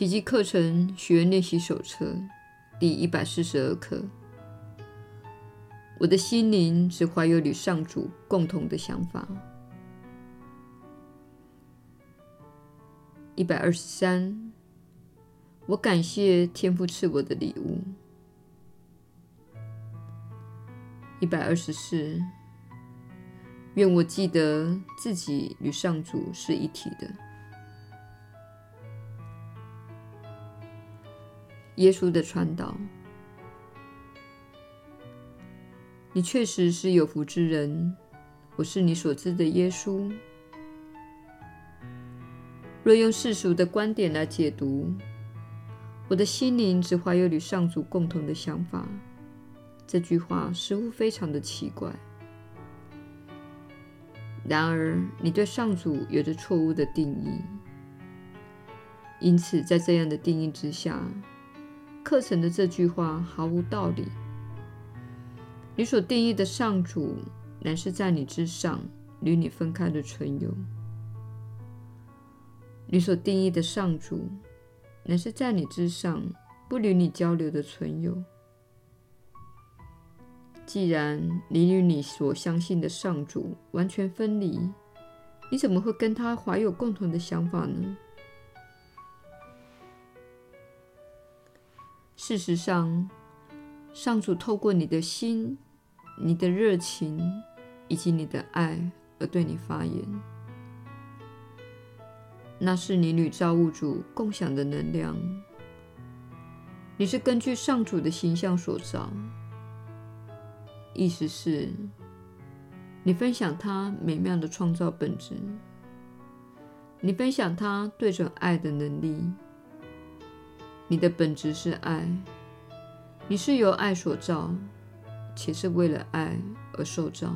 奇迹课程学员练习手册第一百四十二课。我的心灵只怀有与上主共同的想法。一百二十三，我感谢天父赐我的礼物。一百二十四，愿我记得自己与上主是一体的。耶稣的传导。你确实是有福之人，我是你所知的耶稣。若用世俗的观点来解读，我的心灵只怀有与上主共同的想法。这句话似乎非常的奇怪。然而，你对上主有着错误的定义，因此在这样的定义之下，课程的这句话毫无道理。你所定义的上主，乃是在你之上，与你分开的存有。你所定义的上主，乃是在你之上，不与你交流的存有。既然你与你所相信的上主完全分离，你怎么会跟他怀有共同的想法呢？事实上，上主透过你的心。你的热情以及你的爱而对你发言，那是你与造物主共享的能量。你是根据上主的形象所造，意思是，你分享他美妙的创造本质，你分享他对准爱的能力。你的本质是爱，你是由爱所造。且是为了爱而受造，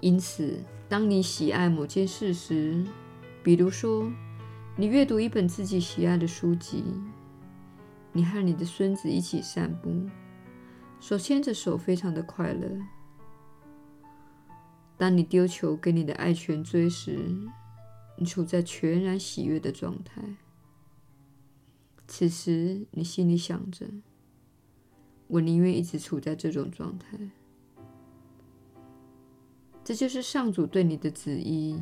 因此，当你喜爱某件事时，比如说，你阅读一本自己喜爱的书籍，你和你的孙子一起散步，手牵着手，非常的快乐。当你丢球给你的爱犬追时，你处在全然喜悦的状态。此时，你心里想着。我宁愿一直处在这种状态。这就是上主对你的旨意，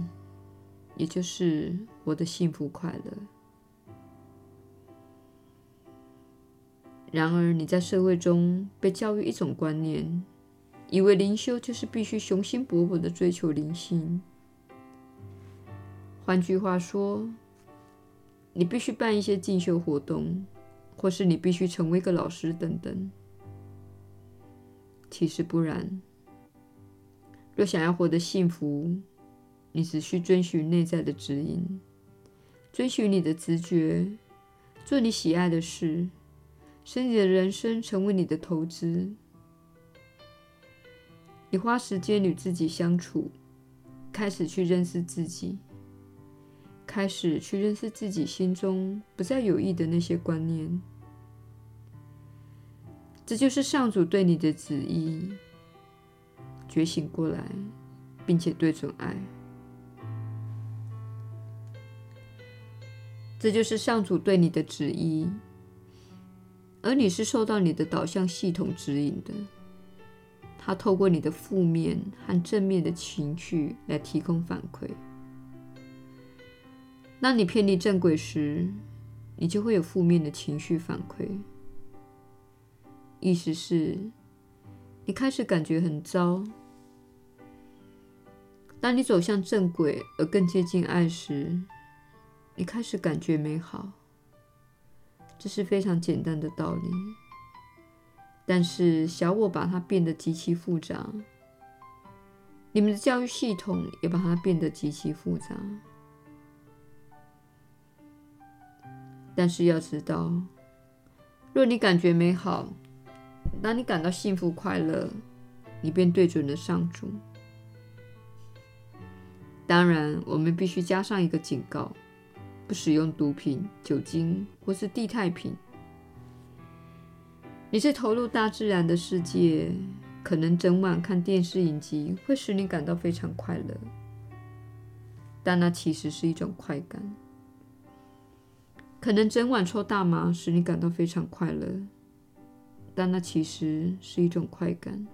也就是我的幸福快乐。然而，你在社会中被教育一种观念，以为灵修就是必须雄心勃勃的追求灵性。换句话说，你必须办一些进修活动，或是你必须成为一个老师等等。其实不然。若想要获得幸福，你只需遵循内在的指引，遵循你的直觉，做你喜爱的事，使你的人生成为你的投资。你花时间与自己相处，开始去认识自己，开始去认识自己心中不再有益的那些观念。这就是上主对你的旨意，觉醒过来，并且对准爱。这就是上主对你的旨意，而你是受到你的导向系统指引的。他透过你的负面和正面的情绪来提供反馈。当你偏离正轨时，你就会有负面的情绪反馈。意思是，你开始感觉很糟。当你走向正轨而更接近爱时，你开始感觉美好。这是非常简单的道理，但是小我把它变得极其复杂。你们的教育系统也把它变得极其复杂。但是要知道，若你感觉美好，当你感到幸福快乐，你便对准了上主。当然，我们必须加上一个警告：不使用毒品、酒精或是地太品。你是投入大自然的世界，可能整晚看电视影集会使你感到非常快乐，但那其实是一种快感。可能整晚抽大麻使你感到非常快乐，但那其实是一种快感。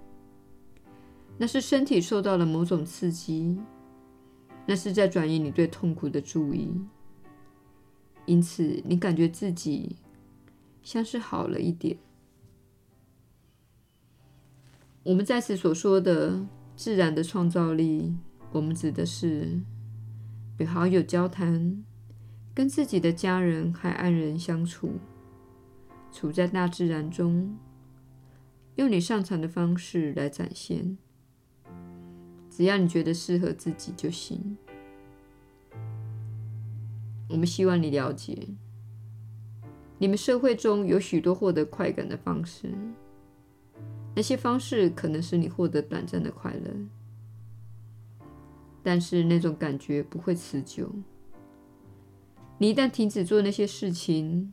那是身体受到了某种刺激，那是在转移你对痛苦的注意，因此你感觉自己像是好了一点。我们在此所说的自然的创造力，我们指的是与好友交谈，跟自己的家人和爱人相处，处在大自然中，用你擅长的方式来展现。只要你觉得适合自己就行。我们希望你了解，你们社会中有许多获得快感的方式，那些方式可能使你获得短暂的快乐，但是那种感觉不会持久。你一旦停止做那些事情，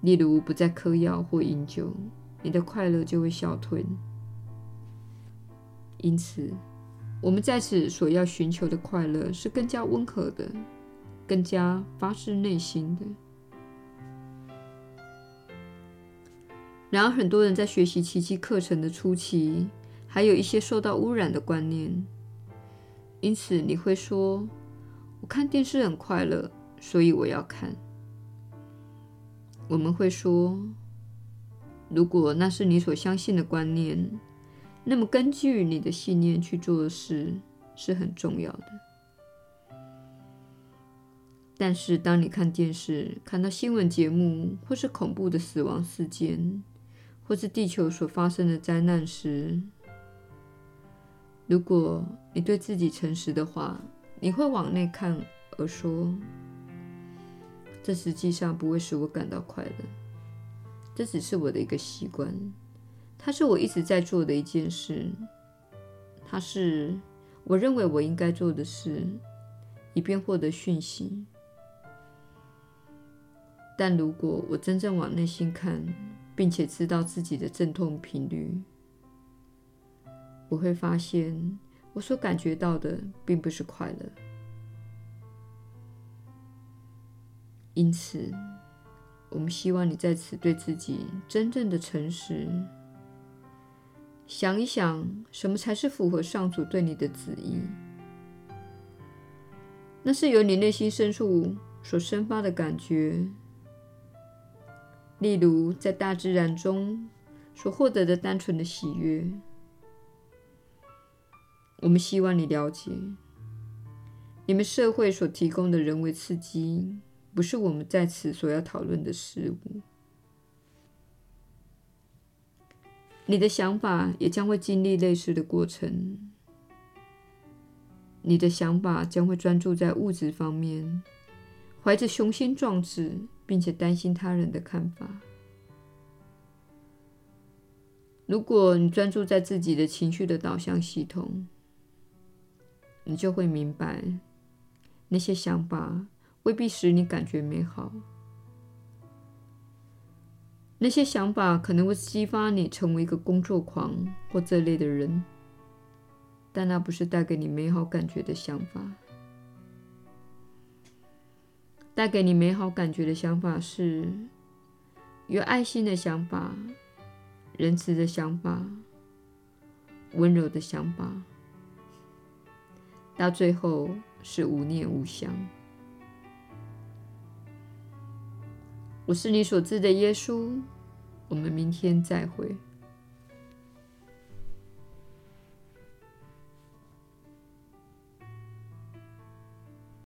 例如不再嗑药或饮酒，你的快乐就会消退。因此，我们在此所要寻求的快乐是更加温和的，更加发自内心的。然而，很多人在学习奇迹课程的初期，还有一些受到污染的观念。因此，你会说：“看电视很快乐，所以我要看。”我们会说：“如果那是你所相信的观念。”那么，根据你的信念去做事是很重要的。但是，当你看电视、看到新闻节目，或是恐怖的死亡事件，或是地球所发生的灾难时，如果你对自己诚实的话，你会往内看而说：“这实际上不会使我感到快乐，这只是我的一个习惯。”它是我一直在做的一件事，它是我认为我应该做的事，以便获得讯息。但如果我真正往内心看，并且知道自己的阵痛频率，我会发现我所感觉到的并不是快乐。因此，我们希望你在此对自己真正的诚实。想一想，什么才是符合上主对你的旨意？那是由你内心深处所生发的感觉，例如在大自然中所获得的单纯的喜悦。我们希望你了解，你们社会所提供的人为刺激，不是我们在此所要讨论的事物。你的想法也将会经历类似的过程。你的想法将会专注在物质方面，怀着雄心壮志，并且担心他人的看法。如果你专注在自己的情绪的导向系统，你就会明白，那些想法未必使你感觉美好。那些想法可能会激发你成为一个工作狂或这类的人，但那不是带给你美好感觉的想法。带给你美好感觉的想法是有爱心的想法、仁慈的想法、温柔的想法，到最后是无念无想。我是你所知的耶稣。我们明天再会。